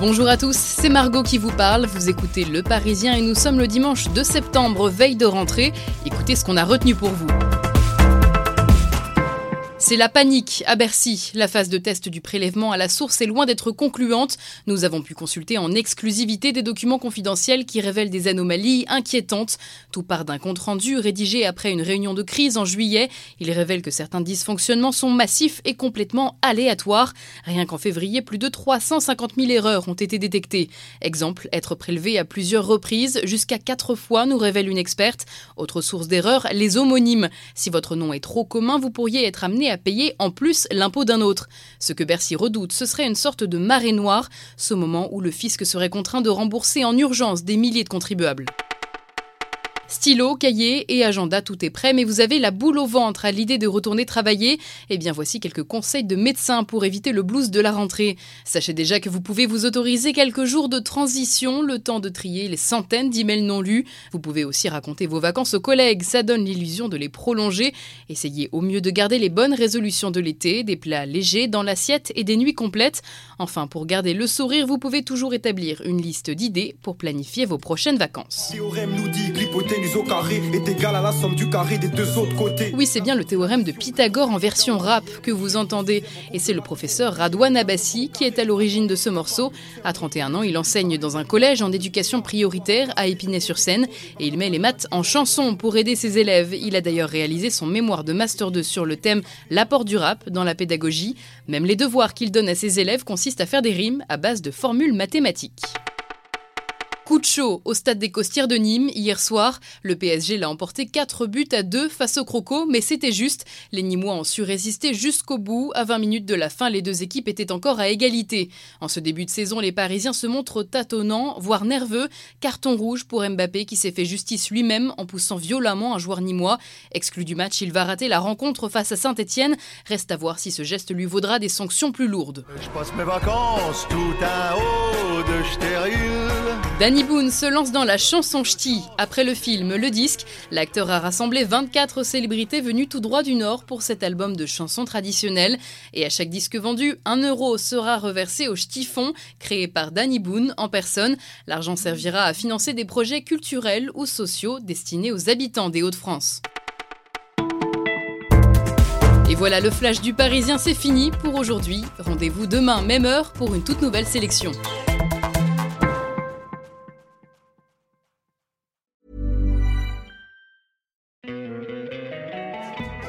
Bonjour à tous, c'est Margot qui vous parle. Vous écoutez Le Parisien et nous sommes le dimanche 2 septembre, veille de rentrée. Écoutez ce qu'on a retenu pour vous. C'est la panique à Bercy. La phase de test du prélèvement à la source est loin d'être concluante. Nous avons pu consulter en exclusivité des documents confidentiels qui révèlent des anomalies inquiétantes. Tout part d'un compte-rendu rédigé après une réunion de crise en juillet. Il révèle que certains dysfonctionnements sont massifs et complètement aléatoires. Rien qu'en février, plus de 350 000 erreurs ont été détectées. Exemple, être prélevé à plusieurs reprises, jusqu'à quatre fois, nous révèle une experte. Autre source d'erreur, les homonymes. Si votre nom est trop commun, vous pourriez être amené à payer en plus l'impôt d'un autre. Ce que Bercy redoute, ce serait une sorte de marée noire, ce moment où le fisc serait contraint de rembourser en urgence des milliers de contribuables. Stylo, cahier et agenda, tout est prêt, mais vous avez la boule au ventre à l'idée de retourner travailler. Eh bien, voici quelques conseils de médecins pour éviter le blues de la rentrée. Sachez déjà que vous pouvez vous autoriser quelques jours de transition, le temps de trier les centaines d'emails non lus. Vous pouvez aussi raconter vos vacances aux collègues, ça donne l'illusion de les prolonger. Essayez au mieux de garder les bonnes résolutions de l'été, des plats légers dans l'assiette et des nuits complètes. Enfin, pour garder le sourire, vous pouvez toujours établir une liste d'idées pour planifier vos prochaines vacances. Oui, c'est bien le théorème de Pythagore en version rap que vous entendez. Et c'est le professeur Radouane Abbassi qui est à l'origine de ce morceau. À 31 ans, il enseigne dans un collège en éducation prioritaire à Épinay-sur-Seine et il met les maths en chanson pour aider ses élèves. Il a d'ailleurs réalisé son mémoire de Master 2 sur le thème L'apport du rap dans la pédagogie. Même les devoirs qu'il donne à ses élèves consistent à faire des rimes à base de formules mathématiques. Coup de chaud au stade des Costières de Nîmes hier soir. Le PSG l'a emporté 4 buts à 2 face au Croco, mais c'était juste. Les Nîmois ont su résister jusqu'au bout. À 20 minutes de la fin, les deux équipes étaient encore à égalité. En ce début de saison, les Parisiens se montrent tâtonnants, voire nerveux. Carton rouge pour Mbappé qui s'est fait justice lui-même en poussant violemment un joueur nîmois. Exclu du match, il va rater la rencontre face à Saint-Etienne. Reste à voir si ce geste lui vaudra des sanctions plus lourdes. Je passe mes vacances tout un haut de Danny Boone se lance dans la chanson ch'ti. Après le film Le Disque, l'acteur a rassemblé 24 célébrités venues tout droit du Nord pour cet album de chansons traditionnelles. Et à chaque disque vendu, un euro sera reversé au ch'ti-fond, créé par Danny Boone en personne. L'argent servira à financer des projets culturels ou sociaux destinés aux habitants des Hauts-de-France. Et voilà, le flash du Parisien, c'est fini pour aujourd'hui. Rendez-vous demain, même heure, pour une toute nouvelle sélection.